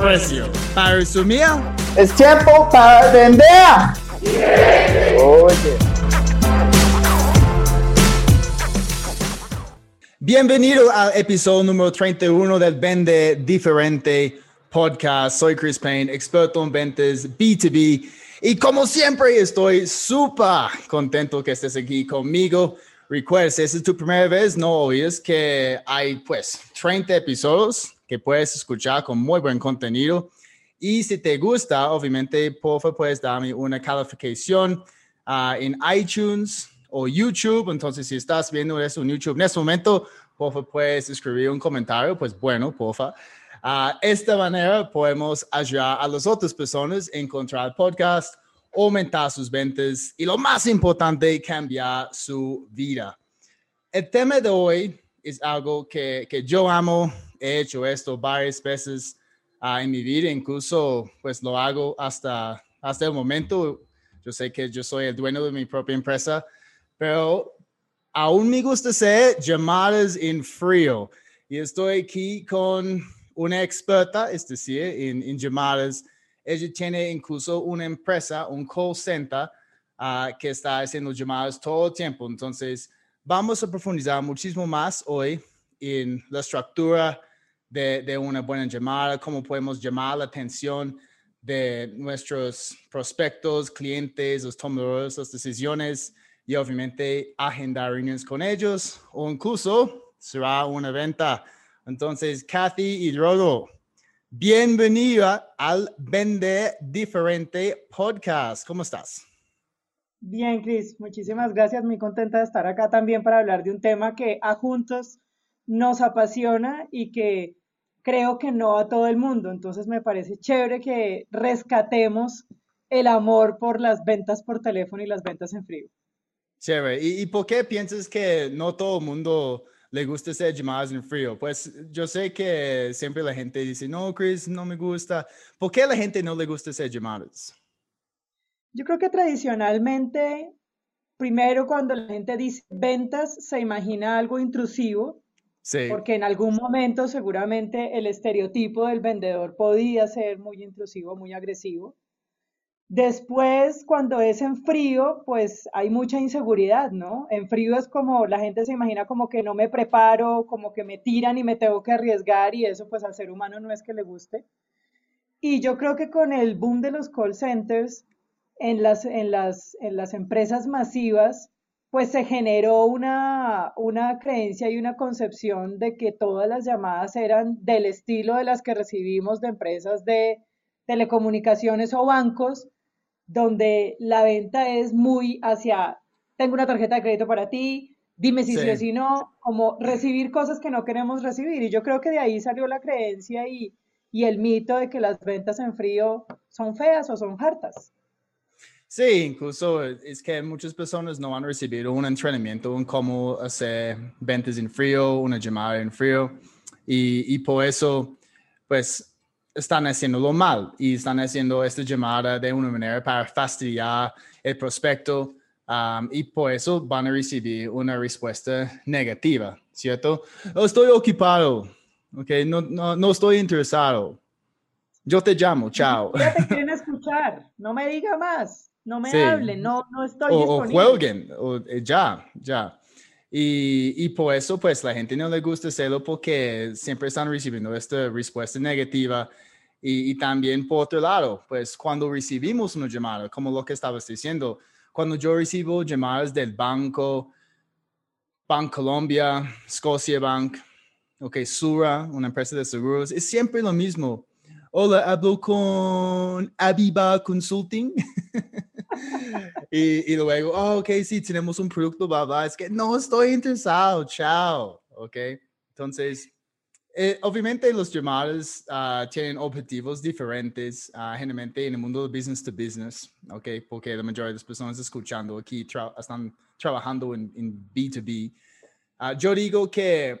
precio. Para resumir, Es tiempo para vender. Oye. bienvenido al episodio número 31 del Vende Diferente Podcast. Soy Chris Payne, experto en ventas B2B. Y como siempre, estoy súper contento que estés aquí conmigo. Recuerda, si esta es tu primera vez, no olvides que hay pues 30 episodios que puedes escuchar con muy buen contenido. Y si te gusta, obviamente, por favor, puedes darme una calificación ah, en iTunes o YouTube. Entonces, si estás viendo eso en YouTube en este momento, por favor, puedes escribir un comentario. Pues bueno, por favor. Ah, esta manera podemos ayudar a las otras personas a encontrar el podcast, aumentar sus ventas y lo más importante, cambiar su vida. El tema de hoy es algo que, que yo amo. He hecho esto varias veces ah, en mi vida, incluso pues lo hago hasta, hasta el momento. Yo sé que yo soy el dueño de mi propia empresa, pero aún me gusta hacer llamadas en frío. Y estoy aquí con una experta, es decir, en, en llamadas. Ella tiene incluso una empresa, un call center, ah, que está haciendo llamadas todo el tiempo. Entonces, vamos a profundizar muchísimo más hoy en la estructura de, una buena llamada, cómo podemos llamar la atención de nuestros prospectos, clientes, los tomadores las decisiones y obviamente agendar reuniones con ellos o incluso será una venta. Entonces, Kathy y Rodo, bienvenida al Vende Diferente Podcast. ¿Cómo estás? Bien, Cris, muchísimas gracias. Muy contenta de estar acá también para hablar de un tema que a juntos nos apasiona y que creo que no a todo el mundo. Entonces me parece chévere que rescatemos el amor por las ventas por teléfono y las ventas en frío. Chévere. ¿Y, ¿Y por qué piensas que no todo el mundo le gusta hacer llamadas en frío? Pues yo sé que siempre la gente dice, no, Chris, no me gusta. ¿Por qué a la gente no le gusta hacer llamadas? Yo creo que tradicionalmente, primero cuando la gente dice ventas, se imagina algo intrusivo, Porque en algún momento seguramente el estereotipo del vendedor podía ser muy intrusivo, muy agresivo. Después, cuando es en frío, pues hay mucha inseguridad, ¿no? En frío es como la gente se imagina como que no me preparo, como que me tiran y me tengo que arriesgar y eso pues al ser humano no es que le guste. Y yo creo que con el boom de los call centers en las, en las, en las empresas masivas, pues se generó una, una creencia y una concepción de que todas las llamadas eran del estilo de las que recibimos de empresas de telecomunicaciones o bancos, donde la venta es muy hacia, tengo una tarjeta de crédito para ti, dime si sí, Sí. o si no, como recibir cosas que no queremos recibir. Y yo creo que de ahí salió la creencia y, y el mito de que las ventas en frío son feas o son hartas. Sí, incluso es que muchas personas no han recibido un entrenamiento en cómo hacer ventas en frío, una llamada en frío, y, y por eso, pues, están haciéndolo mal y están haciendo esta llamada de una manera para fastidiar el prospecto um, y por eso van a recibir una respuesta negativa, ¿cierto? "Oh, estoy ocupado, ok, no, no, no estoy interesado. Yo te llamo, chao. Ya te quieren escuchar, no me diga más, no me Sí. hable, no, no estoy o, o disponible. jueguen, o eh, ya, ya. Y, y por eso, pues, la gente no le gusta hacerlo porque siempre están recibiendo esta respuesta negativa. Y, y también, por otro lado, pues, cuando recibimos una llamada, como lo que estabas diciendo, cuando yo recibo llamadas del banco, Bank Colombia, Scotia Bank, ok, Sura, una empresa de seguros, es siempre lo mismo. Hola, hablo con Aviva Consulting. y, y luego, oh, ok, sí, tenemos un producto, bla, bla. Es que no estoy interesado, chao, ok. Entonces, Eh, obviamente los llamados ah, tienen objetivos diferentes, uh, generalmente en el mundo de business to business, ¿ok? Porque la mayoría de las personas escuchando aquí están trabajando en, B2B. Ah, yo digo que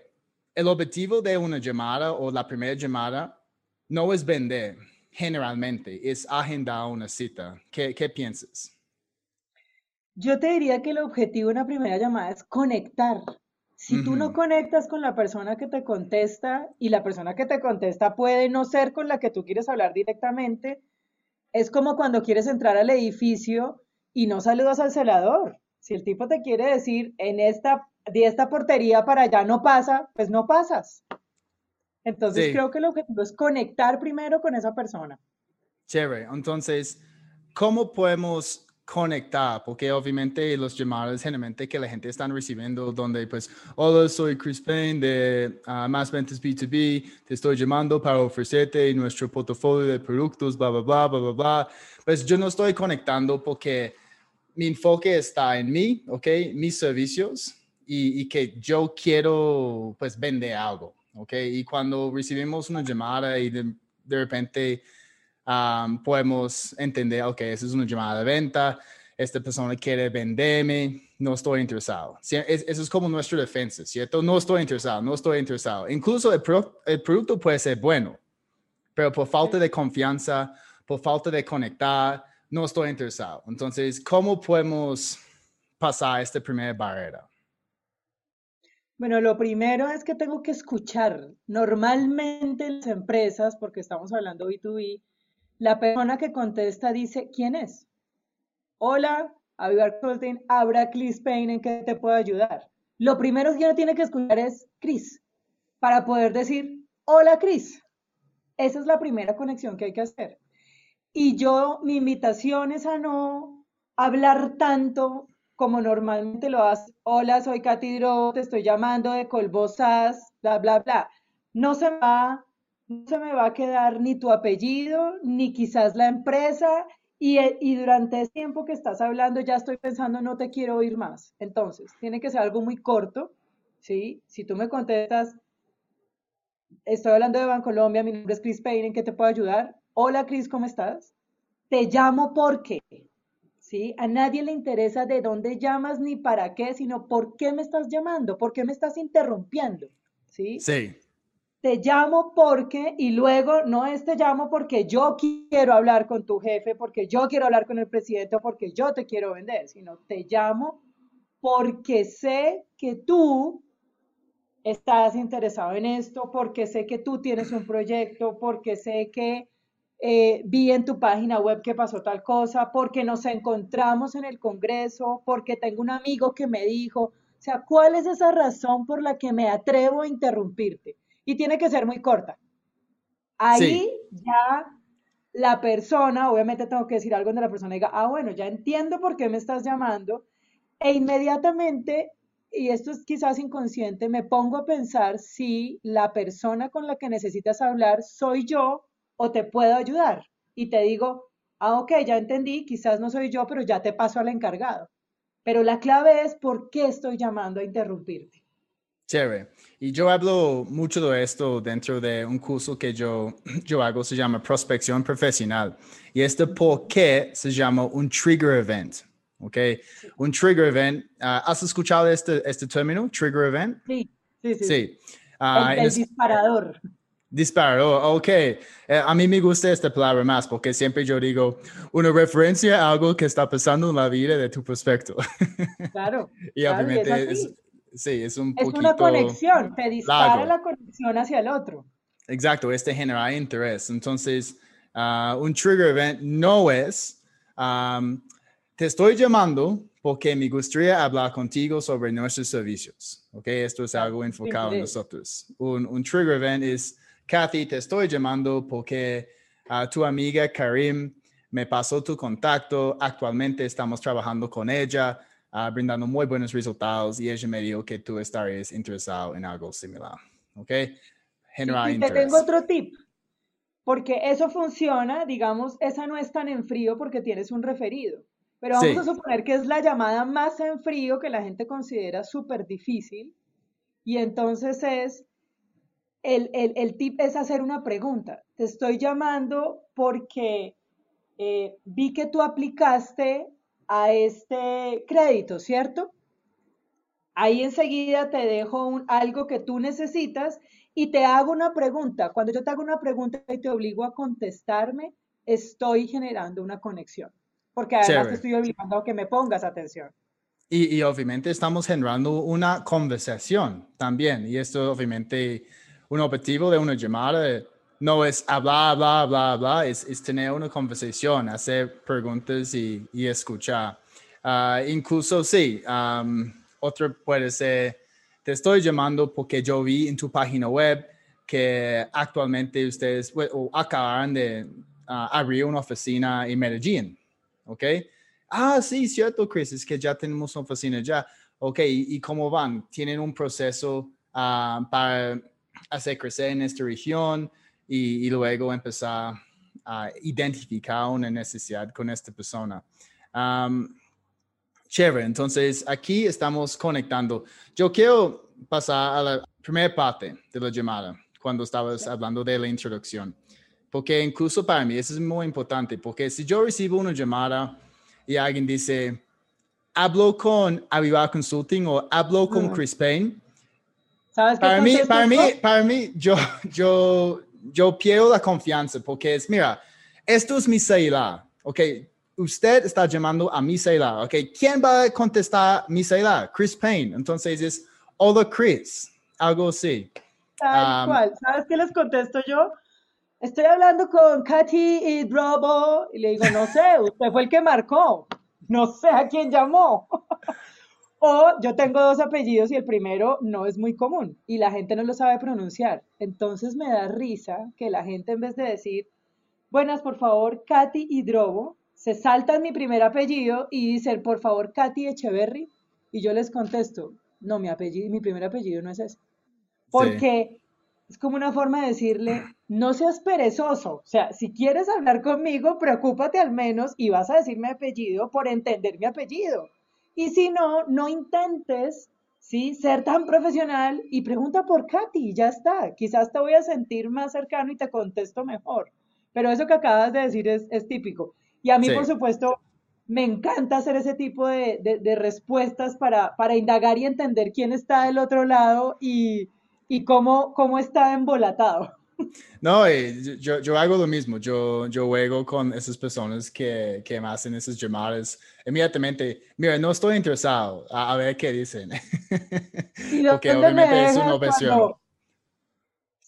el objetivo de una llamada o la primera llamada no es vender, generalmente, es agendar una cita. ¿Qué, qué piensas? Yo te diría que el objetivo de una primera llamada es conectar. Si tú no conectas con la persona que te contesta y la persona que te contesta puede no ser con la que tú quieres hablar directamente, es como cuando quieres entrar al edificio y no saludas al celador. Si el tipo te quiere decir en esta, de esta portería para allá no pasa, pues no pasas. Entonces creo que el objetivo es conectar primero con esa persona. Chévere. Entonces, ¿cómo podemos conectar, porque obviamente los llamados generalmente que la gente está recibiendo, donde pues, hola, soy Chris Payne de uh, Más Ventas B2B, te estoy llamando para ofrecerte nuestro portafolio de productos, bla, bla, bla, bla, bla, bla. Pues yo no estoy conectando porque mi enfoque está en mí, ¿ok? Mis servicios y, y que yo quiero pues vender algo, ¿ok? Y cuando recibimos una llamada y de, de repente podemos entender, ok, esa es una llamada de venta, esta persona quiere venderme, no estoy interesado. Eso es como nuestra defensa, ¿cierto? No estoy interesado, no estoy interesado. Incluso el, el producto puede ser bueno, pero por falta de confianza, por falta de conectar, no estoy interesado. Entonces, ¿cómo podemos pasar esta primera barrera? Bueno, lo primero es que tengo que escuchar. Normalmente las empresas, porque estamos hablando B2B, la persona que contesta dice, ¿quién es? Hola, Avivar Consulting, Abra Chris Payne, ¿en qué te puedo ayudar? Lo primero que uno tiene que escuchar es Chris, para poder decir, hola Chris. Esa es la primera conexión que hay que hacer. Y yo, mi invitación es a no hablar tanto como normalmente lo haces. Hola, soy Katy Dro, te estoy llamando de Colbosas, bla, bla, bla. No se va no se me va a quedar ni tu apellido, ni quizás la empresa, y, y, durante ese tiempo que estás hablando ya estoy pensando, no te quiero oír más. Entonces, tiene que ser algo muy corto, ¿sí? Si tú me contestas, estoy hablando de Bancolombia, mi nombre es Chris Payne, ¿en qué te puedo ayudar? Hola Chris, ¿cómo estás? Te llamo porque, ¿sí? A nadie le interesa de dónde llamas ni para qué, sino por qué me estás llamando, por qué me estás interrumpiendo, ¿sí? Sí te llamo porque, y luego no es te llamo porque yo quiero hablar con tu jefe, porque yo quiero hablar con el presidente o porque yo te quiero vender, sino te llamo porque sé que tú estás interesado en esto, porque sé que tú tienes un proyecto, porque sé que eh, vi en tu página web que pasó tal cosa, porque nos encontramos en el Congreso, porque tengo un amigo que me dijo, o sea, ¿cuál es esa razón por la que me atrevo a interrumpirte? y tiene que ser muy corta. Ahí ya la persona, obviamente tengo que decir algo donde la persona diga, ah, bueno, ya entiendo por qué me estás llamando, e inmediatamente, y esto es quizás inconsciente, me pongo a pensar si la persona con la que necesitas hablar soy yo o te puedo ayudar. Y te digo, ah, ok, ya entendí, quizás no soy yo, pero ya te paso al encargado. Pero la clave es por qué estoy llamando a interrumpirte. Chévere. Y yo hablo mucho de esto dentro de un curso que yo, yo hago, se llama Prospección Profesional. Y este por qué se llama un trigger event. ¿Ok? Un trigger event. Ah, ¿Has escuchado este, este término, trigger event? Sí, sí, sí. sí. Uh, el, disparador. Disparador, ok. Eh, a mí me gusta esta palabra más porque siempre yo digo una referencia a algo que está pasando en la vida de tu prospecto. Claro. y obviamente es, Sí, es un Es una conexión, te dispara la conexión hacia el otro. Exacto, este genera interés. Entonces, ah, un trigger event no es, te estoy llamando porque me gustaría hablar contigo sobre nuestros servicios. ¿Ok? Esto es algo enfocado en nosotros. Un, trigger event es, Kathy, te estoy llamando porque uh, tu amiga Karim me pasó tu contacto. Actualmente estamos trabajando con ella uh, brindando muy buenos resultados y ella me dijo que tú estarías interesado en algo similar. ¿Ok? General y, te tengo otro tip, porque eso funciona, digamos, esa no es tan en frío porque tienes un referido. Pero vamos a suponer que es la llamada más en frío que la gente considera súper difícil. Y entonces es, el, el, tip es hacer una pregunta. Te estoy llamando porque eh, vi que tú aplicaste a este crédito, ¿cierto? Ahí enseguida te dejo un, algo que tú necesitas y te hago una pregunta. Cuando yo te hago una pregunta y te obligo a contestarme, estoy generando una conexión. Porque además te estoy obligando a que me pongas atención. Y, y, obviamente estamos generando una conversación también. Y esto obviamente un objetivo de una llamada no es hablar, bla, bla, bla, es, es tener una conversación, hacer preguntas y, y escuchar. Uh, incluso sí, otro puede ser, te estoy llamando porque yo vi en tu página web que actualmente ustedes acaban de uh, abrir una oficina en Medellín, ¿ok? Ah, sí, cierto, Chris, es que ya tenemos una oficina ya. Ok, ¿y cómo van? ¿Tienen un proceso uh, para hacer crecer en esta región y, luego empezar a identificar una necesidad con esta persona. chévere, entonces aquí estamos conectando. Yo quiero pasar a la primera parte de la llamada, cuando estabas hablando de la introducción, porque incluso para mí eso es muy importante, porque si yo recibo una llamada y alguien dice, hablo con Avivar Consulting o hablo con Chris Payne, para mí, para mí, para mí, yo, yo, yo pierdo la confianza porque es, mira, esto es mi celular, ¿ok? Usted está llamando a mi celular, ¿ok? ¿Quién va a contestar mi celular? Chris Payne. Entonces es, hola Chris, algo así. Tal um, cual. ¿Sabes qué les contesto yo? Estoy hablando con Katy y Drobo y le digo, no sé, usted fue el que marcó. No sé a quién llamó. O yo tengo dos apellidos y el primero no es muy común y la gente no lo sabe pronunciar. Entonces me da risa que la gente en vez de decir, buenas, por favor, Katy Hidrobo, se saltan mi primer apellido y dicen, por favor, Katy Echeverry. Y yo les contesto, no, mi, apellido, mi primer apellido no es ese. Porque es como una forma de decirle, no seas perezoso. O sea, si quieres hablar conmigo, preocúpate al menos y vas a decir mi apellido por entender mi apellido. Y si no, no intentes ¿sí? ser tan profesional y pregunta por Katy, ya está. Quizás te voy a sentir más cercano y te contesto mejor. Pero eso que acabas de decir es, típico. Y a mí, por supuesto, me encanta hacer ese tipo de, respuestas para, para, indagar y entender quién está del otro lado y, y cómo, cómo está embolatado. No, eh, yo, yo, hago lo mismo. Yo, yo juego con esas personas que, que me hacen esas llamadas. Inmediatamente, mira, no estoy interesado a, ver qué dicen. Porque obviamente es una obsesión.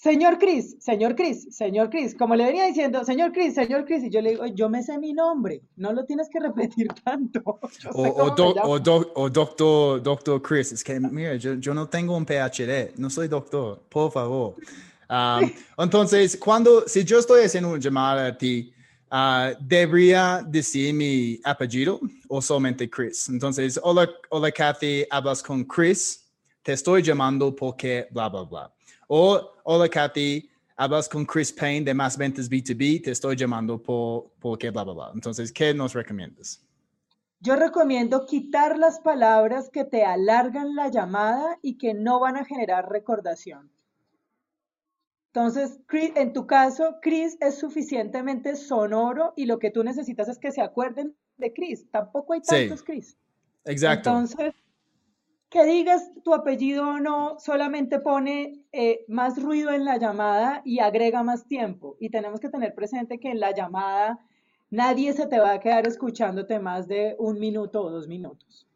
Señor Chris, señor Chris, señor Chris, como le venía diciendo, señor Chris, señor Chris, y yo le digo, yo me sé mi nombre, no lo tienes que repetir tanto. O, o, o, doctor, doctor Chris, es que mira, yo, yo no tengo un PhD, no soy doctor, por favor. Um, entonces, cuando, si yo estoy haciendo una llamada a ti, uh, ¿debería decir mi apellido o solamente Chris? Entonces, hola, hola Kathy, hablas con Chris, te estoy llamando porque bla, bla, bla. O, hola Kathy, hablas con Chris Payne de Más Ventas B2B, te estoy llamando por, porque bla, bla, bla. Entonces, ¿qué nos recomiendas? Yo recomiendo quitar las palabras que te alargan la llamada y que no van a generar recordación. Entonces, en tu caso, Chris es suficientemente sonoro y lo que tú necesitas es que se acuerden de Chris. Tampoco hay tantos Chris. Exacto. Entonces, que digas tu apellido o no, solamente pone eh, más ruido en la llamada y agrega más tiempo. Y tenemos que tener presente que en la llamada nadie se te va a quedar escuchándote más de un minuto o dos minutos.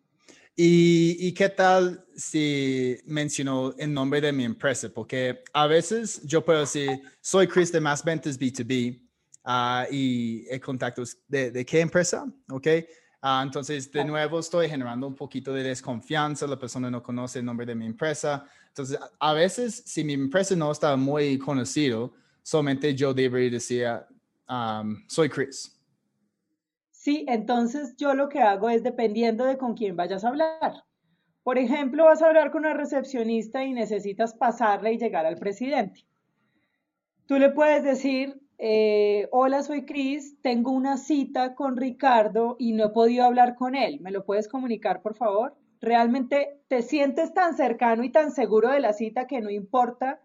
¿Y, qué tal si menciono el nombre de mi empresa? Porque a veces yo puedo decir, soy Chris de Más Ventas B2B ah, y el contacto de, de qué empresa, ¿ok? Ah, entonces, de nuevo, estoy generando un poquito de desconfianza, la persona no conoce el nombre de mi empresa. Entonces, a veces, si mi empresa no está muy conocido, solamente yo debería decir, um, soy Chris. Sí, entonces yo lo que hago es dependiendo de con quién vayas a hablar. Por ejemplo, vas a hablar con una recepcionista y necesitas pasarle y llegar al presidente. Tú le puedes decir, eh, hola, soy Cris, tengo una cita con Ricardo y no he podido hablar con él. ¿Me lo puedes comunicar, por favor? ¿Realmente te sientes tan cercano y tan seguro de la cita que no importa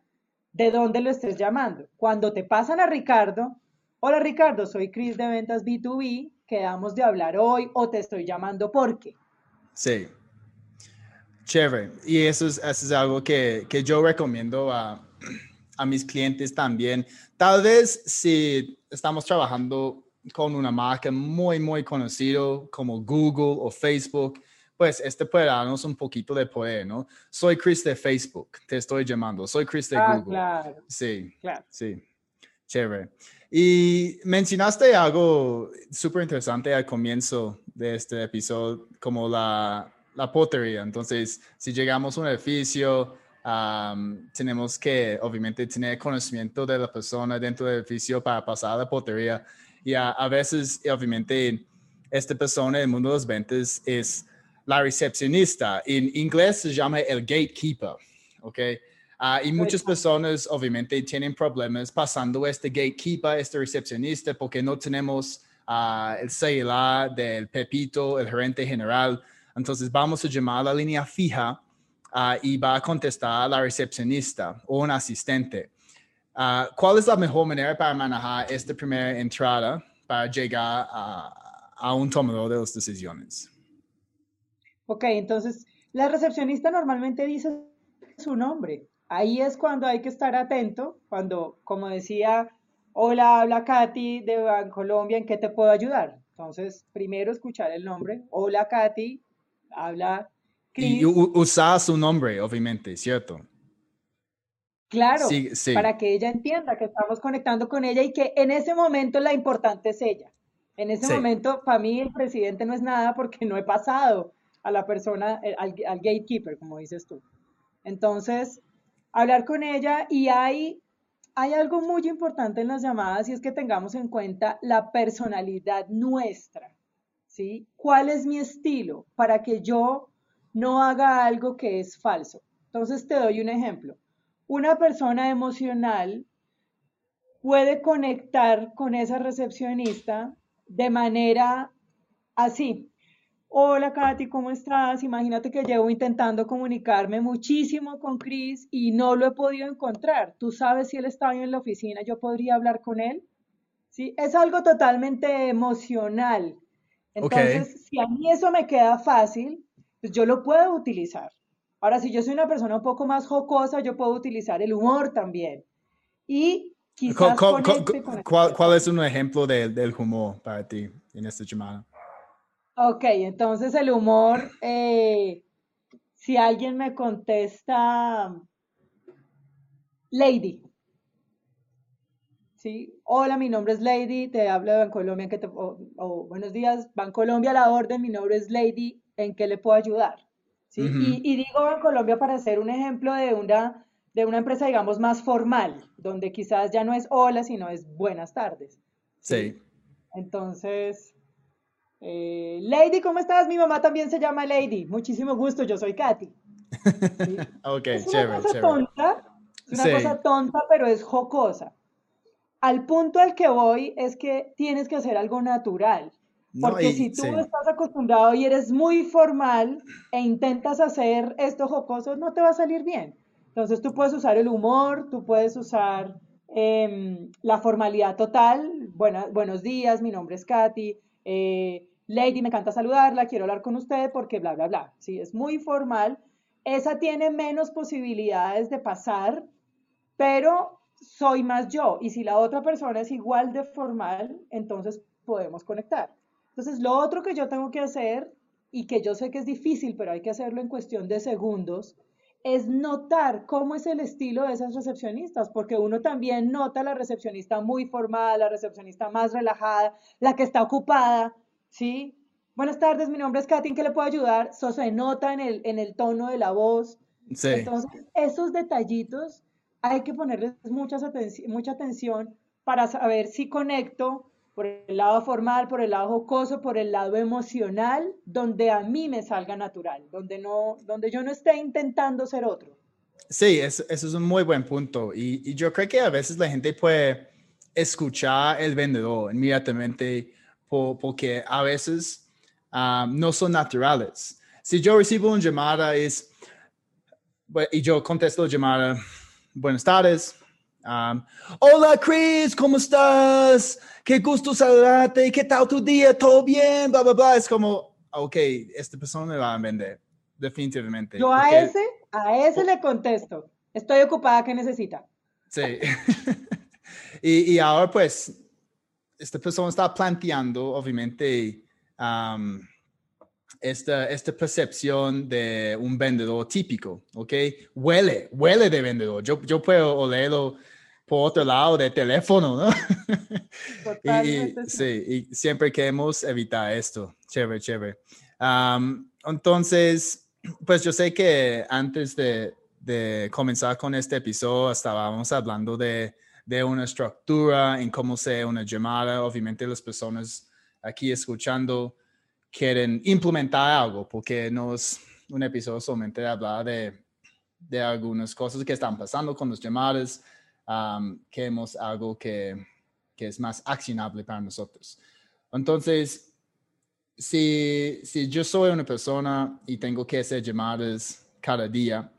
de dónde lo estés llamando. Cuando te pasan a Ricardo, hola Ricardo, soy Chris de Ventas B2B, quedamos de hablar hoy o te estoy llamando porque. Sí. Chévere. Y eso es, eso es algo que, que yo recomiendo a, a mis clientes también. Tal vez si estamos trabajando con una marca muy, muy conocido como Google o Facebook, pues este puede darnos un poquito de poder, ¿no? Soy Chris de Facebook, te estoy llamando. Soy Chris de Ah, Google. claro, Sí, claro. sí. Chévere. Y mencionaste algo súper interesante al comienzo de este episodio, como la, la potería. Entonces, si llegamos a un edificio, tenemos que, obviamente, tener conocimiento de la persona dentro del edificio para pasar a la potería. Y a, a veces, obviamente, esta persona en el mundo de los ventas es la recepcionista. En inglés se llama el gatekeeper, ¿ok? Ah, y muchas personas obviamente tienen problemas pasando este gatekeeper, este recepcionista, porque no tenemos ah, el celular del Pepito, el gerente general. Entonces vamos a llamar a la línea fija ah, y va a contestar la recepcionista o un asistente. ¿Cuál es la mejor manera para manejar esta primera entrada para llegar a, a un tomador de las decisiones? Ok, entonces la recepcionista normalmente dice su nombre. Ahí es cuando hay que estar atento, cuando, como decía, hola, habla Katy de Bancolombia, ¿en qué te puedo ayudar? Entonces, primero escuchar el nombre, hola Katy, habla Y Chris, u- usar su nombre, obviamente, ¿cierto? claro, Sí, sí. para que ella entienda que estamos conectando con ella y que en ese momento la importante es ella. En ese Sí. momento, para mí el presidente no es nada porque no he pasado a la persona, eh, al, al gatekeeper, como dices tú. Entonces, hablar con ella y hay, hay algo muy importante en las llamadas y es que tengamos en cuenta la personalidad nuestra, ¿sí? ¿Cuál es mi estilo para que yo no haga algo que es falso? Entonces, te doy un ejemplo. Una persona emocional puede conectar con esa recepcionista de manera así. Hola Katy, ¿cómo estás? Imagínate que llevo intentando comunicarme muchísimo con Chris y no lo he podido encontrar. ¿Tú sabes si él está hoy en la oficina? ¿Yo podría hablar con él? ¿Sí? Es algo totalmente emocional. Entonces, si a mí eso me queda fácil, pues yo lo puedo utilizar. Ahora, si yo soy una persona un poco más jocosa, yo puedo utilizar el humor también. Y quizás esa ¿Cuál, es un ejemplo del- del humor para ti en esta llamada? Ok, entonces el humor, eh, si alguien me contesta, Lady, ¿sí? Hola, mi nombre es Lady, te hablo de Bancolombia, ¿en qué te- o, o, buenos días, Bancolombia, la orden, mi nombre es Lady, ¿en qué le puedo ayudar? ¿Sí? Y, y digo Bancolombia para hacer un ejemplo de una, de una empresa, digamos, más formal, donde quizás ya no es hola, sino es buenas tardes. Sí. Entonces, eh, Lady, ¿cómo estás? Mi mamá también se llama Lady. Muchísimo gusto, yo soy Katy. ¿sí? Ok, Es una chévere, cosa chévere. tonta, es una Sí. cosa tonta, pero es jocosa. Al punto al que voy es que tienes que hacer algo natural. No, Porque y- si tú sí. estás acostumbrado y eres muy formal e intentas hacer esto jocoso, no te va a salir bien. Entonces tú puedes usar el humor, tú puedes usar em, la formalidad total. Buena- buenos días, mi nombre es Katy. Eh, Lady, me encanta saludarla, quiero hablar con usted porque bla, bla, bla. Sí, es muy formal. Esa tiene menos posibilidades de pasar, pero soy más yo. Y si la otra persona es igual de formal, entonces podemos conectar. Entonces, lo otro que yo tengo que hacer, y que yo sé que es difícil, pero hay que hacerlo en cuestión de segundos, es notar cómo es el estilo de esas recepcionistas, porque uno también nota la recepcionista muy formal, la recepcionista más relajada, la que está ocupada, ¿sí? Buenas tardes, mi nombre es Katy, ¿en qué le puedo ayudar? Eso se nota en el, en el tono de la voz. Sí. Entonces, esos detallitos hay que ponerles muchas atenci- mucha atención para saber si conecto por el lado formal, por el lado jocoso, por el lado emocional, donde a mí me salga natural, donde, no, donde yo no esté intentando ser otro. Sí, eso, es un muy buen punto. Y, yo creo que a veces la gente puede escuchar el vendedor inmediatamente po- porque a veces ah, no son naturales. Si yo recibo una llamada es, y yo contesto la llamada, buenas tardes, Um, Hola Chris, ¿cómo estás? Qué gusto saludarte, ¿qué tal tu día? ¿Todo bien? Bla, bla, bla. Es como, ok, esta persona me va a vender, definitivamente. Yo a Porque- ese, a ese le contesto. Estoy ocupada, ¿qué necesita? Sí. y, y ahora pues, esta persona está planteando, obviamente, um, esta, esta percepción de un vendedor típico, ¿ok? Huele, huele de vendedor. Yo, yo puedo olerlo por otro lado del teléfono, ¿no? y, Totalmente y- sí. y siempre queremos evitar esto. Chévere, chévere. Um, entonces, pues yo sé que antes de, de comenzar con este episodio estábamos hablando de, de una estructura en cómo sea una llamada. Obviamente las personas aquí escuchando quieren implementar algo porque no es un episodio solamente de hablar de, de algunas cosas que están pasando con las llamadas. Um, queremos algo que, que es más accionable para nosotros. Entonces, si, si yo soy una persona y tengo que hacer llamadas cada día,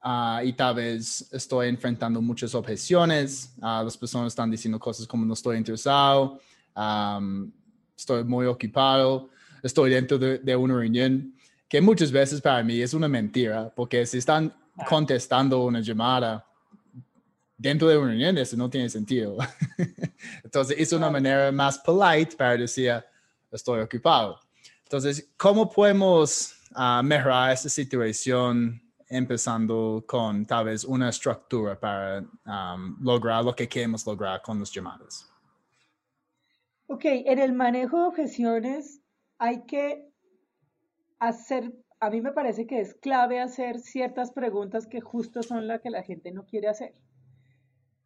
ah, y tal vez estoy enfrentando muchas objeciones, ah, las personas están diciendo cosas como no estoy interesado, am, estoy muy ocupado, estoy dentro de, de una reunión, que muchas veces para mí es una mentira, porque si están contestando una llamada dentro de una reunión, eso no tiene sentido. Entonces, es una manera más polite para decir, estoy ocupado. Entonces, ¿cómo podemos ah, mejorar esta situación empezando con tal vez una estructura para um, lograr lo que queremos lograr con las llamadas? Ok, en el manejo de objeciones hay que hacer, a mí me parece que es clave hacer ciertas preguntas que justo son las que la gente no quiere hacer.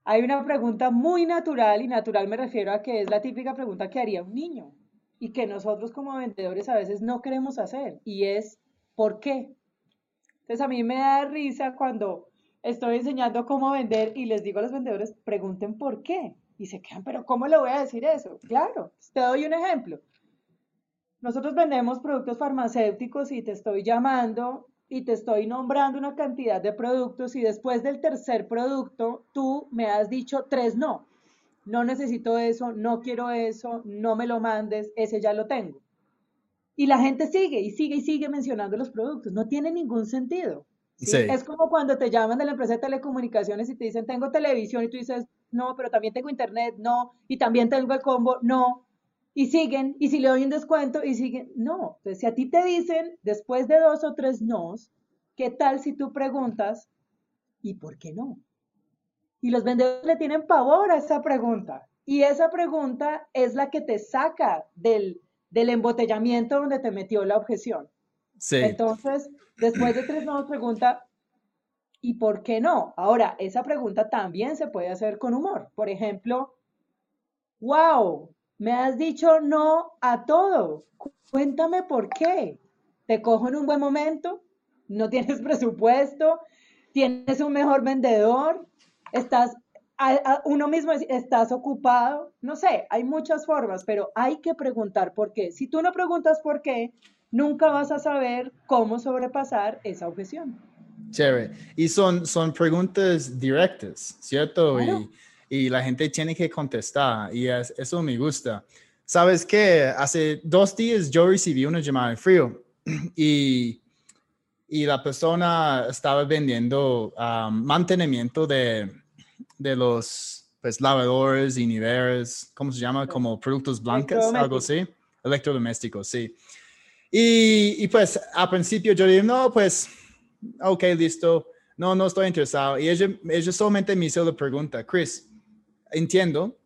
Hay una pregunta muy natural, y natural me refiero a que es la típica pregunta que haría un niño y que nosotros como vendedores a veces no queremos hacer, y es ¿por qué? Entonces a mí me da risa cuando estoy enseñando cómo vender y les digo a los vendedores, pregunten por qué. Y se quedan, pero ¿cómo le voy a decir eso? Claro, te doy un ejemplo. Nosotros vendemos productos farmacéuticos y te estoy llamando y te estoy nombrando una cantidad de productos y después del tercer producto tú me has dicho tres no. No necesito eso, no quiero eso, no me lo mandes, ese ya lo tengo. Y la gente sigue y sigue y sigue mencionando los productos. No tiene ningún sentido. ¿sí? Sí. Es como cuando te llaman de la empresa de telecomunicaciones y te dicen, tengo televisión y tú dices, no, pero también tengo internet, no, y también tengo el combo, no. Y siguen, y si le doy un descuento, y siguen, no. Entonces, si a ti te dicen, después de dos o tres nos, ¿qué tal si tú preguntas, ¿y por qué no? Y los vendedores le tienen pavor a esa pregunta. Y esa pregunta es la que te saca del, del embotellamiento donde te metió la objeción. Sí, Entonces, después de tres no, pregunta, ¿y por qué no? Ahora, esa pregunta también se puede hacer con humor. Por ejemplo, wow, me has dicho no a todo. Cu- Cuéntame por qué. ¿Te cojo en un buen momento? ¿No tienes presupuesto? ¿Tienes un mejor vendedor? ¿Estás, a- a- uno mismo estás ocupado? No sé, hay muchas formas, pero hay que preguntar por qué. Si tú no preguntas por qué, nunca vas a saber cómo sobrepasar esa objeción. chévere. Y son, son preguntas directas, ¿cierto? Claro. Y, y la gente tiene que contestar y es- eso me gusta. ¿Sabes qué? Hace dos días yo recibí una llamada en frío y, y la persona estaba vendiendo um, mantenimiento de, de los pues, lavadores y niveles, ¿cómo se llama? Como productos blancos, algo así. Electrodomésticos, sí. Y, y pues al principio yo dije, no, pues, ok, listo, no, no estoy interesado. Y ella, ella solamente me hizo la pregunta, Chris, entiendo.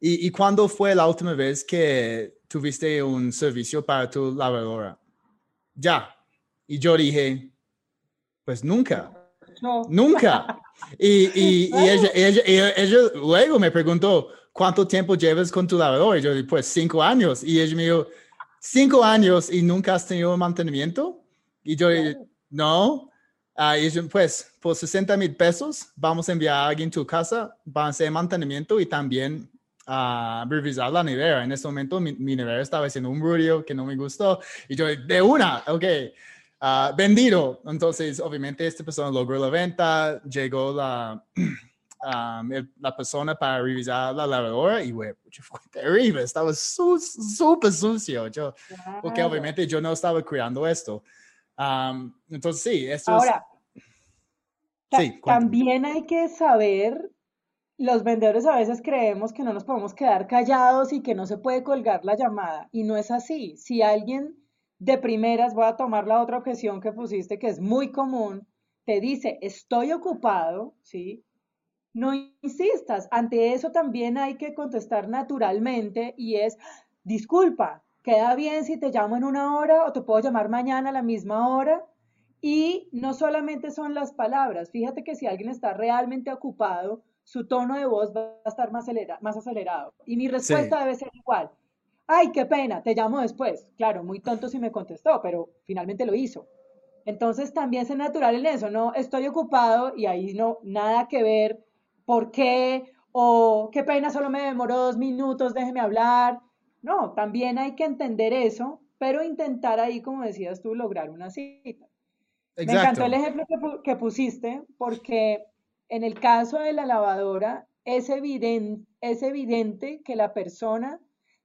¿Y, ¿Y cuándo fue la última vez que tuviste un servicio para tu lavadora? Ya. Y yo dije, pues nunca. No, Nunca. Y, y, y ella, ella, ella, ella luego me preguntó, ¿cuánto tiempo llevas con tu lavadora? Y yo dije, pues cinco años. Y ella me dijo, ¿cinco años y nunca has tenido mantenimiento? Y yo dije, no. Ah, y pues, por 60 mil pesos vamos a enviar a alguien a tu casa para hacer mantenimiento y también a revisar la nevera. En ese momento mi, mi nevera estaba haciendo un ruido que no me gustó. Y yo, de una, ok. ah, vendido. Entonces, obviamente, esta persona logró la venta, llegó la, um, la persona para revisar la lavadora y fue terrible, estaba súper sucio, yo, porque obviamente yo no estaba cuidando esto. Um, entonces, sí, esto Ahora, sí, también hay que saber los vendedores a veces creemos que no nos podemos quedar callados y que no se puede colgar la llamada. Y no es así. Si alguien de primeras, voy a tomar la otra objeción que pusiste, que es muy común, te dice, estoy ocupado, ¿sí? No insistas. Ante eso también hay que contestar naturalmente y es, disculpa, queda bien si te llamo en una hora o te puedo llamar mañana a la misma hora. Y no solamente son las palabras. Fíjate que si alguien está realmente ocupado, su tono de voz va a estar más, más acelerado. Y mi respuesta debe ser igual. Ay, qué pena, te llamo después. Claro, muy tonto si me contestó, pero finalmente lo hizo. Entonces también es natural en eso, no estoy ocupado y ahí no, nada que ver por qué o qué pena, solo me demoró dos minutos, déjeme hablar. No, también hay que entender eso, pero intentar ahí, como decías tú, lograr una cita. Me encantó el ejemplo que pusiste porque en el caso de la lavadora, es evidente, es evidente que la persona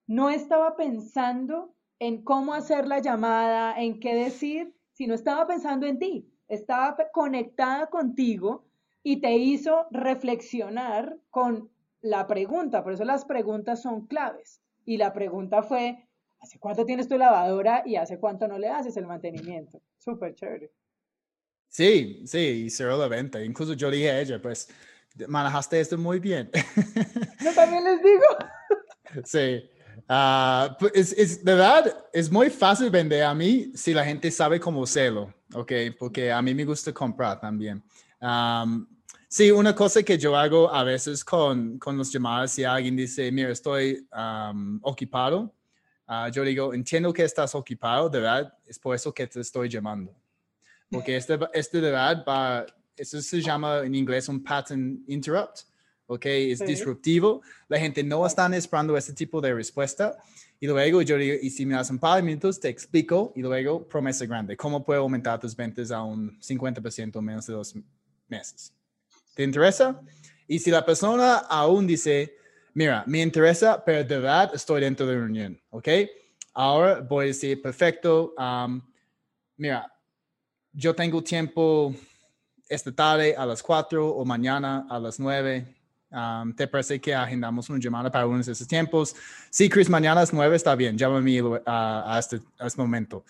no estaba pensando en cómo hacer la llamada, en qué decir, sino estaba pensando en ti, estaba conectada contigo y te hizo reflexionar con la pregunta. Por eso las preguntas son claves. Y la pregunta fue, ¿hace cuánto tienes tu lavadora y hace cuánto no le haces el mantenimiento? Súper chévere. Sí, sí, y cerró la venta. Incluso yo dije a ella, pues, manejaste esto muy bien. Yo también les digo. Sí. Uh, es, es, de verdad, es muy fácil vender a mí si la gente sabe cómo hacerlo, ¿ok? Porque a mí me gusta comprar también. Um, sí, una cosa que yo hago a veces con, con los llamadas, si alguien dice, mira, estoy um, ocupado, uh, yo digo, entiendo que estás ocupado, de verdad, es por eso que te estoy llamando porque este, este de verdad va, eso se llama en inglés un pattern interrupt, ¿ok? Es disruptivo, la gente no está esperando este tipo de respuesta. Y luego yo digo, y si me das un par de minutos, te explico y luego promesa grande, ¿cómo puedo aumentar tus ventas a un 50% menos de dos meses? ¿Te interesa? Y si la persona aún dice, mira, me interesa, pero de verdad estoy dentro de la reunión, ¿ok? Ahora voy a decir, perfecto, um, mira, yo tengo tiempo esta tarde a las 4 o mañana a las 9. Um, ¿Te parece que agendamos una llamada para unos de esos tiempos? Sí, Chris, mañana a las 9 está bien. Llámame a, este, a este momento.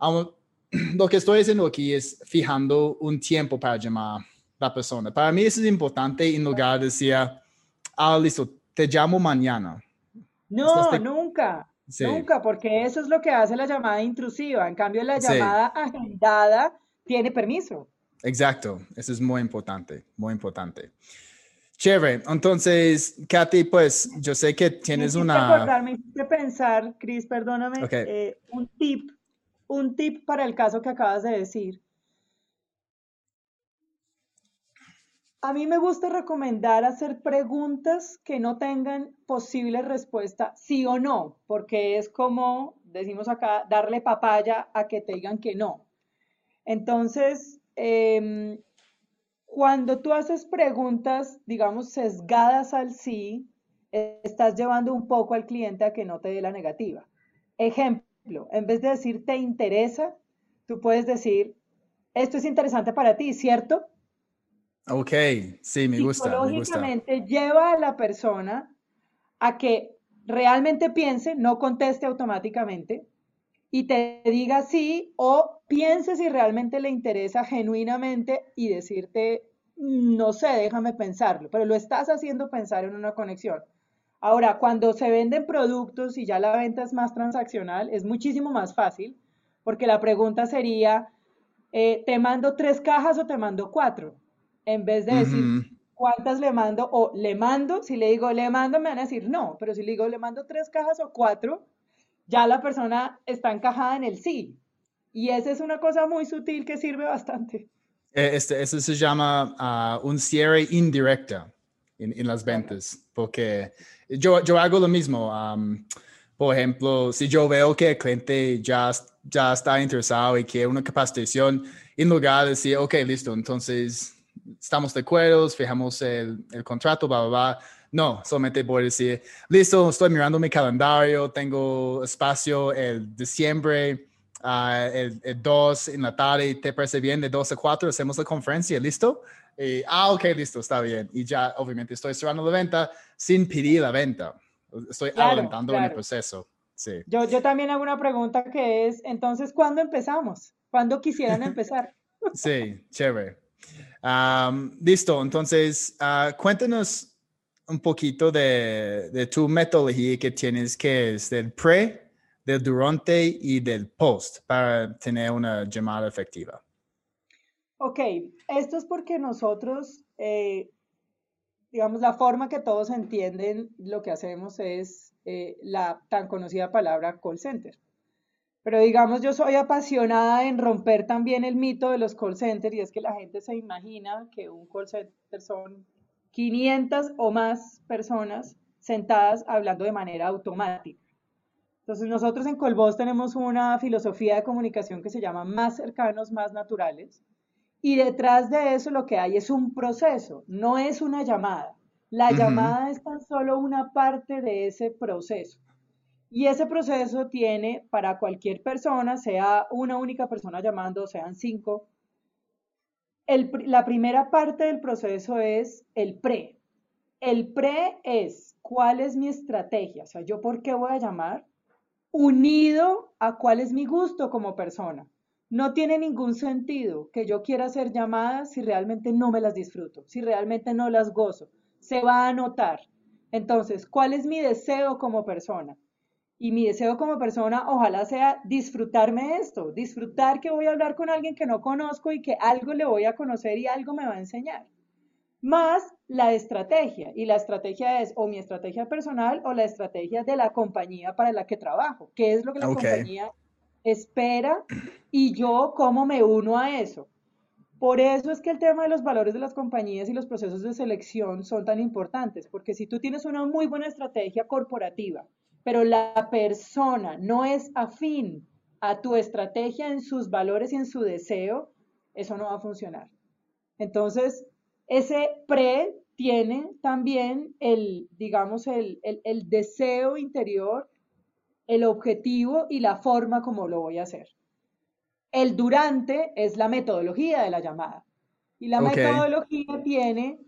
Um, lo que estoy haciendo aquí es fijando un tiempo para llamar la persona. Para mí eso es importante en lugar de decir, ah, listo, te llamo mañana. No, nunca. Nunca, porque eso es lo que hace la llamada intrusiva. En cambio, la llamada agendada tiene permiso. Exacto, eso es muy importante, muy importante. Chévere, entonces, Katy, pues yo sé que tienes me una... me hiciste pensar, Chris, perdóname, eh, un tip, un tip para el caso que acabas de decir. A mí me gusta recomendar hacer preguntas que no tengan posible respuesta sí o no, porque es como, decimos acá, darle papaya a que te digan que no. Entonces, em, cuando tú haces preguntas, digamos, sesgadas al sí, estás llevando un poco al cliente a que no te dé la negativa. Ejemplo, en vez de decir te interesa, tú puedes decir, esto es interesante para ti, ¿cierto? Ok, sí, me gusta. Psicológicamente lleva a la persona a que realmente piense, no conteste automáticamente y te diga sí o piense si realmente le interesa genuinamente y decirte, no sé, déjame pensarlo, pero lo estás haciendo pensar en una conexión. Ahora, cuando se venden productos y ya la venta es más transaccional, es muchísimo más fácil porque la pregunta sería, eh, ¿te mando tres cajas o te mando cuatro? En vez de decir cuántas le mando o le mando, si le digo le mando, me van a decir no, pero si le digo le mando tres cajas o cuatro, ya la persona está encajada en el sí. Y esa es una cosa muy sutil que sirve bastante. Eh, este, eso se llama ah, un cierre indirecto en, en, las ventas, porque yo, yo hago lo mismo. Por ejemplo, si yo veo que el cliente ya, ya está interesado y quiere una capacitación, en lugar de decir, ok, listo, entonces estamos de acuerdo, fijamos el, el contrato, bla, bla, bla. No, solamente voy a decir, listo, estoy mirando mi calendario, tengo espacio el diciembre, uh, el, el, 2 en la tarde, ¿te parece bien? De 2 a 4 hacemos la conferencia, ¿listo? Y, ah, ok, listo, está bien. Y ya, obviamente, estoy cerrando la venta sin pedir la venta. Estoy adelantando en el proceso. Sí. Yo, yo también hago una pregunta que es, entonces, ¿cuándo empezamos? ¿Cuándo quisieran empezar? sí, chévere. Listo, entonces, uh, cuéntanos un poquito de, de, tu metodología que tienes, que es del pre, del durante y del post para tener una llamada efectiva. Ok, esto es porque nosotros, eh, digamos, la forma que todos entienden lo que hacemos es eh, la tan conocida palabra call center. Pero digamos, yo soy apasionada en romper también el mito de los call centers y es que la gente se imagina que un call center son 500 o más personas sentadas hablando de manera automática. Entonces nosotros en Colvoz tenemos una filosofía de comunicación que se llama más cercanos, más naturales. Y detrás de eso lo que hay es un proceso, no es una llamada. La llamada es tan solo una parte de ese proceso. Y ese proceso tiene para cualquier persona, sea una única persona llamando, sean cinco, la primera parte del proceso es el pre. El pre es cuál es mi estrategia, o sea, yo por qué voy a llamar, unido a cuál es mi gusto como persona. No tiene ningún sentido que yo quiera hacer llamadas si realmente no me las disfruto, si realmente no las gozo. Se va a notar. Entonces, ¿cuál es mi deseo como persona? Y mi deseo como persona, ojalá sea disfrutarme esto, disfrutar que voy a hablar con alguien que no conozco y que algo le voy a conocer y algo me va a enseñar. Más la estrategia. Y la estrategia es o mi estrategia personal o la estrategia de la compañía para la que trabajo. ¿Qué es lo que la compañía espera y yo cómo me uno a eso. Por eso es que el tema de los valores de las compañías y los procesos de selección son tan importantes, porque si tú tienes una muy buena estrategia corporativa, pero la persona no es afín a tu estrategia en sus valores y en su deseo, eso no va a funcionar. Entonces, ese pre tiene también el, digamos, el, el, el deseo interior el objetivo y la forma como lo voy a hacer. El durante es la metodología de la llamada. Y la metodología tiene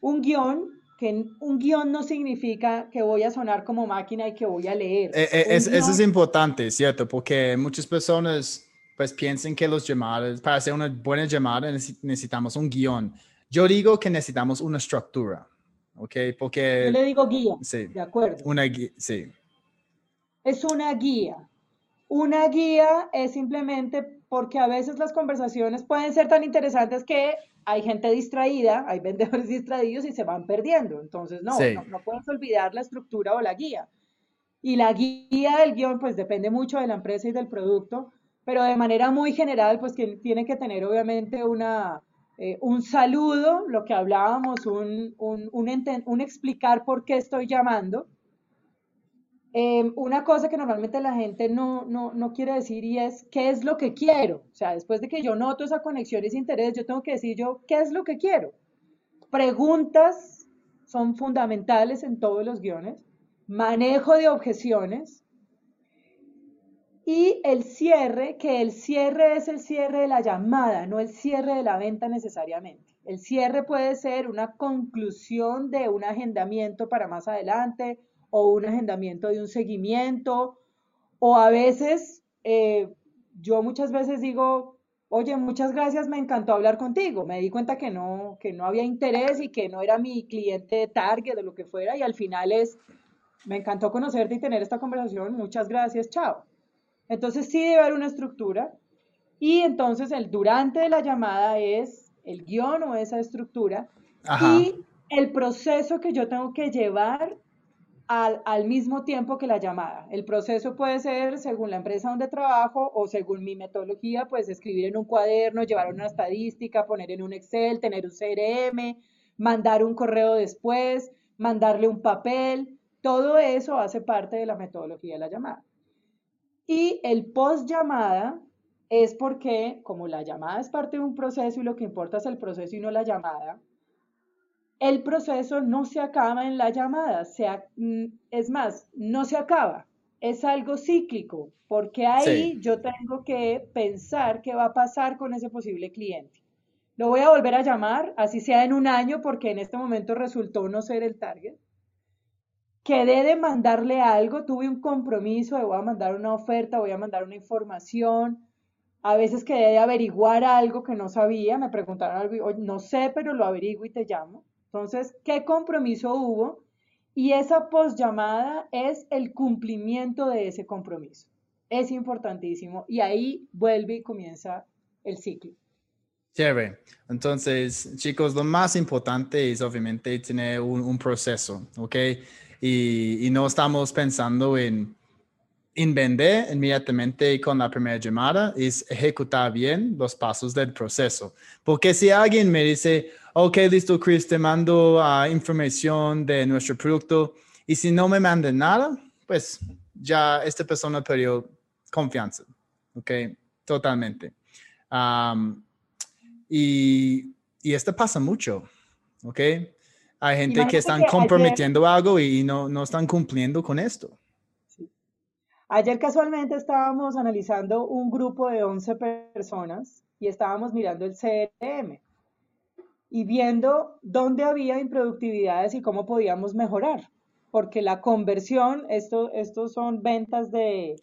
un guion, que un guion no significa que voy a sonar como máquina y que voy a leer. Eh, eh, eso es importante, ¿cierto? Porque muchas personas pues piensan que los llamadas, para hacer una buena llamada necesitamos un guion. Yo digo que necesitamos una estructura, ¿ok? Porque... Yo le digo guía, sí, de acuerdo. Una guía, sí es una guía. Una guía es simplemente porque a veces las conversaciones pueden ser tan interesantes que hay gente distraída, hay vendedores distraídos y se van perdiendo. Entonces, no, no, puedes olvidar la estructura o la guía. Y la guía del guion, pues depende mucho de la empresa y del producto, pero de manera muy general, pues que tiene que tener obviamente una, eh, un saludo, lo que hablábamos, un, un, un explicar por qué estoy llamando, Em, una cosa que normalmente la gente no, no, no, quiere decir y es qué es lo que quiero. O sea, después de que yo noto esa conexión y ese interés, yo tengo que decir yo qué es lo que quiero. Preguntas son fundamentales en todos los guiones. Manejo de objeciones. Y el cierre, que el cierre es el cierre de la llamada, no el cierre de la venta necesariamente. El cierre puede ser una conclusión de un agendamiento para más adelante, o un agendamiento de un seguimiento, o a veces eh, yo muchas veces digo, oye, muchas gracias, me encantó hablar contigo, me di cuenta que no, que no había interés y que no era mi cliente de target o lo que fuera, y al final es, me encantó conocerte y tener esta conversación, muchas gracias, chao. Entonces sí debe haber una estructura, y entonces el durante de la llamada es el guion o esa estructura, y el proceso que yo tengo que llevar al, mismo tiempo que la llamada. El proceso puede ser según la empresa donde trabajo o según mi metodología, pues escribir en un cuaderno, llevar una estadística, poner en un Excel, tener un CRM, mandar un correo después, mandarle un papel. Todo eso hace parte de la metodología de la llamada. Y el post llamada es porque, como la llamada es parte de un proceso y lo que importa es el proceso y no la llamada, el proceso no se acaba en la llamada, mm, es más, no se acaba, es algo cíclico, porque ahí yo tengo que pensar qué va a pasar con ese posible cliente. Lo voy a volver a llamar, así sea en un año, porque en este momento resultó no ser el target. Quedé de mandarle algo, tuve un compromiso de voy a mandar una oferta, voy a mandar una información. A veces quedé de averiguar algo que no sabía, me preguntaron algo, no sé, pero lo averiguo y te llamo. Entonces, ¿qué compromiso hubo? Y esa llamada es el cumplimiento de ese compromiso. Es importantísimo y ahí vuelve y comienza el ciclo. Chévere. Entonces, chicos, lo más importante es obviamente tener un, proceso, ¿ok? Y, y, no estamos pensando en, en vender inmediatamente con la primera llamada, es ejecutar bien los pasos del proceso. Porque si alguien me dice, ok, listo, Chris, te mando uh, información de nuestro producto. Y si no me mandan nada, pues ya esta persona perdió confianza. Ok, totalmente. Um, y, y esto pasa mucho. Ok, hay gente que están comprometiendo algo y no, no están cumpliendo con esto. Ayer casualmente estábamos analizando un grupo de 11 personas y estábamos mirando el CRM y viendo dónde había improductividades y cómo podíamos mejorar, porque la conversión, esto, estos son ventas de,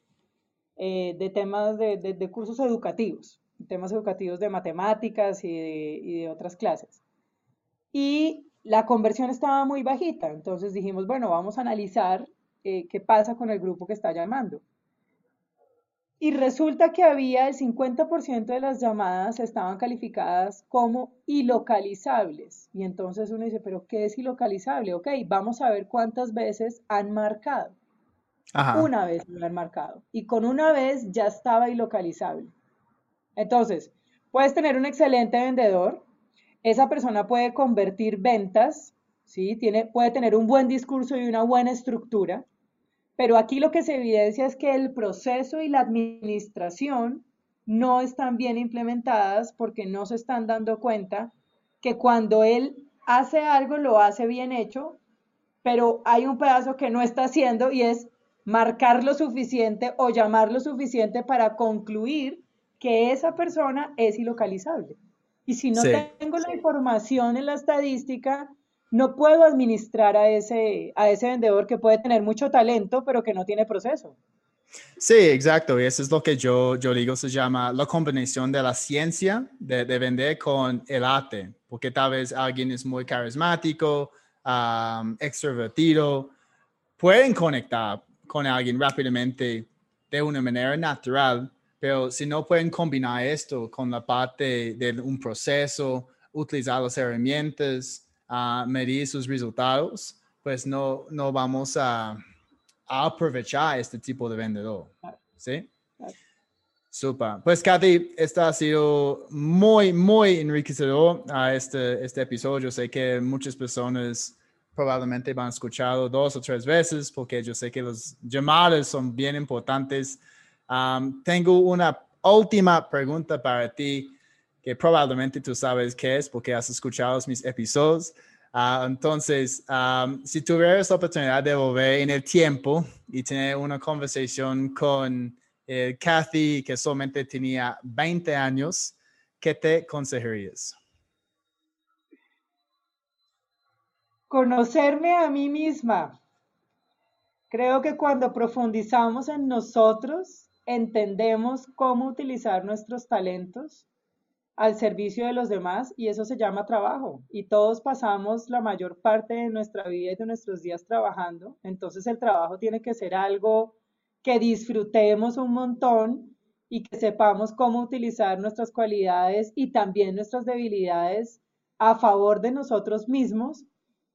eh, de temas de, de, cursos educativos, temas educativos de matemáticas y de, otras clases. Y la conversión estaba muy bajita, entonces dijimos, bueno, vamos a analizar eh, qué pasa con el grupo que está llamando. Y resulta que había el 50% de las llamadas estaban calificadas como ilocalizables. Y entonces uno dice, pero ¿qué es ilocalizable? Ok, vamos a ver cuántas veces han marcado. Una vez lo han marcado. Y con una vez ya estaba ilocalizable. Entonces, puedes tener un excelente vendedor. Esa persona puede convertir ventas, ¿sí? Tiene, puede tener un buen discurso y una buena estructura pero aquí lo que se evidencia es que el proceso y la administración no están bien implementadas porque no se están dando cuenta que cuando él hace algo lo hace bien hecho, pero hay un pedazo que no está haciendo y es marcar lo suficiente o llamar lo suficiente para concluir que esa persona es ilocalizable. Y si no tengo la información en la estadística, no puedo administrar a ese, a ese vendedor que puede tener mucho talento, pero que no tiene proceso. Sí, exacto. Y eso es lo que yo, yo digo, se llama la combinación de la ciencia de, vender con el arte, porque tal vez alguien es muy carismático, extrovertido, pueden conectar con alguien rápidamente de una manera natural, pero si no pueden combinar esto con la parte de un proceso, utilizar las herramientas, a medir sus resultados, pues no, no vamos a, aprovechar este tipo de vendedor. ¿Sí? Super. Pues, Kathy, esto ha sido muy, muy enriquecedor a este, este episodio. Sé que muchas personas probablemente van a escucharlo dos o tres veces porque yo sé que los llamadas son bien importantes. tengo una última pregunta para ti que probablemente tú sabes qué es porque has escuchado mis episodios. Ah, entonces, si tuvieras la oportunidad de volver en el tiempo y tener una conversación con eh, Kathy, que solamente tenía 20 años, ¿qué te aconsejarías? Conocerme a mí misma. Creo que cuando profundizamos en nosotros, entendemos cómo utilizar nuestros talentos al servicio de los demás y eso se llama trabajo. Y todos pasamos la mayor parte de nuestra vida y de nuestros días trabajando. Entonces el trabajo tiene que ser algo que disfrutemos un montón y que sepamos cómo utilizar nuestras cualidades y también nuestras debilidades a favor de nosotros mismos,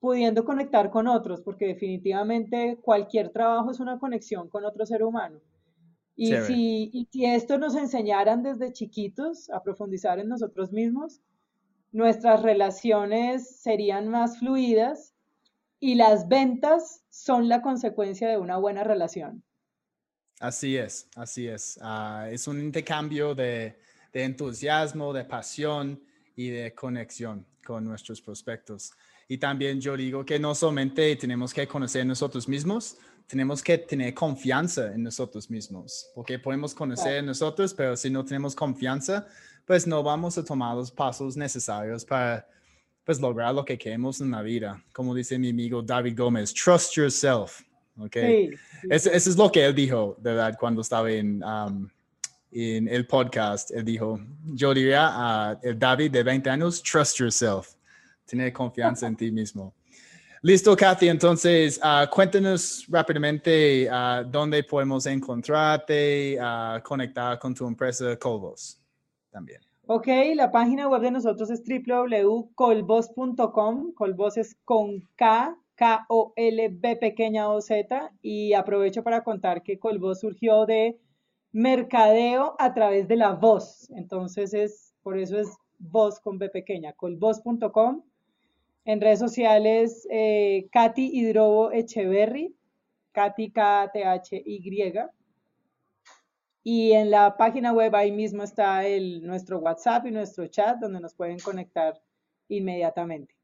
pudiendo conectar con otros, porque definitivamente cualquier trabajo es una conexión con otro ser humano. Y si, y esto nos enseñaran desde chiquitos a profundizar en nosotros mismos, nuestras relaciones serían más fluidas y las ventas son la consecuencia de una buena relación. Así es, así es. Ah, es un intercambio de, de, entusiasmo, de pasión y de conexión con nuestros prospectos. Y también yo digo que no solamente tenemos que conocer nosotros mismos, tenemos que tener confianza en nosotros mismos, porque podemos conocer a nosotros, pero si no tenemos confianza, pues no vamos a tomar los pasos necesarios para pues lograr lo que queremos en la vida. Como dice mi amigo David Gómez, trust yourself. Okay. Eso, es lo que él dijo, de verdad, cuando estaba en, um, en el podcast. Él dijo, yo diría a el David de 20 años, trust yourself. Tener confianza en ti mismo. Listo, Kathy. Entonces, uh, cuéntanos rápidamente uh, dónde podemos encontrarte, uh, conectar con tu empresa Colvos también. Ok, la página web de nosotros es www.colvos.com. Colvos es con K, K-O-L-B pequeña O Z. Y aprovecho para contar que Colvos surgió de mercadeo a través de la voz. Entonces, es por eso es voz con B pequeña. Colvos.com. En redes sociales, eh, Katy Hidrobo Echeverry, Katy K-T-H-Y. Y en la página web ahí mismo está nuestro WhatsApp y nuestro chat donde nos pueden conectar inmediatamente.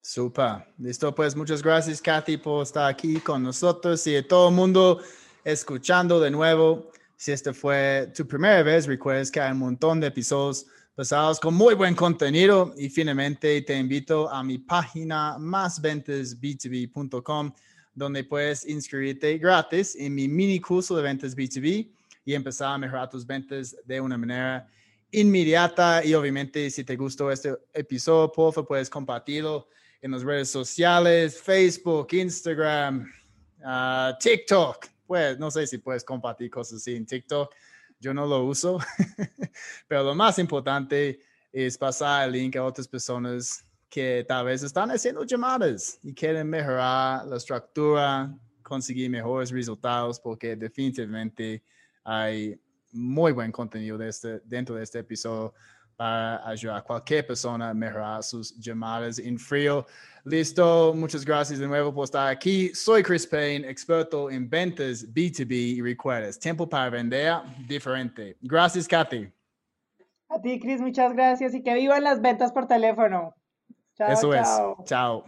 Super. Listo, pues muchas gracias, Kathy, por estar aquí con nosotros y a todo el mundo escuchando de nuevo. Si esta fue tu primera vez, recuerdes que hay un montón de episodios pasados con muy buen contenido y finalmente te invito a mi página másventasb2b.com donde puedes inscribirte gratis en mi mini curso de ventas B2B y empezar a mejorar tus ventas de una manera inmediata. Y obviamente, si te gustó este episodio, por favor, puedes compartirlo en las redes sociales, Facebook, Instagram, uh, TikTok. Pues no sé si puedes compartir cosas así en TikTok. Yo no lo uso, pero lo más importante es pasar el link a otras personas que tal vez están haciendo llamadas y quieren mejorar la estructura, conseguir mejores resultados, porque definitivamente hay muy buen contenido este, dentro de este episodio para ayudar a cualquier persona a mejorar sus llamadas en frío. Listo, muchas gracias de nuevo por estar aquí. Soy Chris Payne, experto en ventas B2B y recuerdes, tiempo para vender diferente. Gracias, Kathy. A ti, Chris, muchas gracias y que vivan las ventas por teléfono. Chao, Eso es. Chao.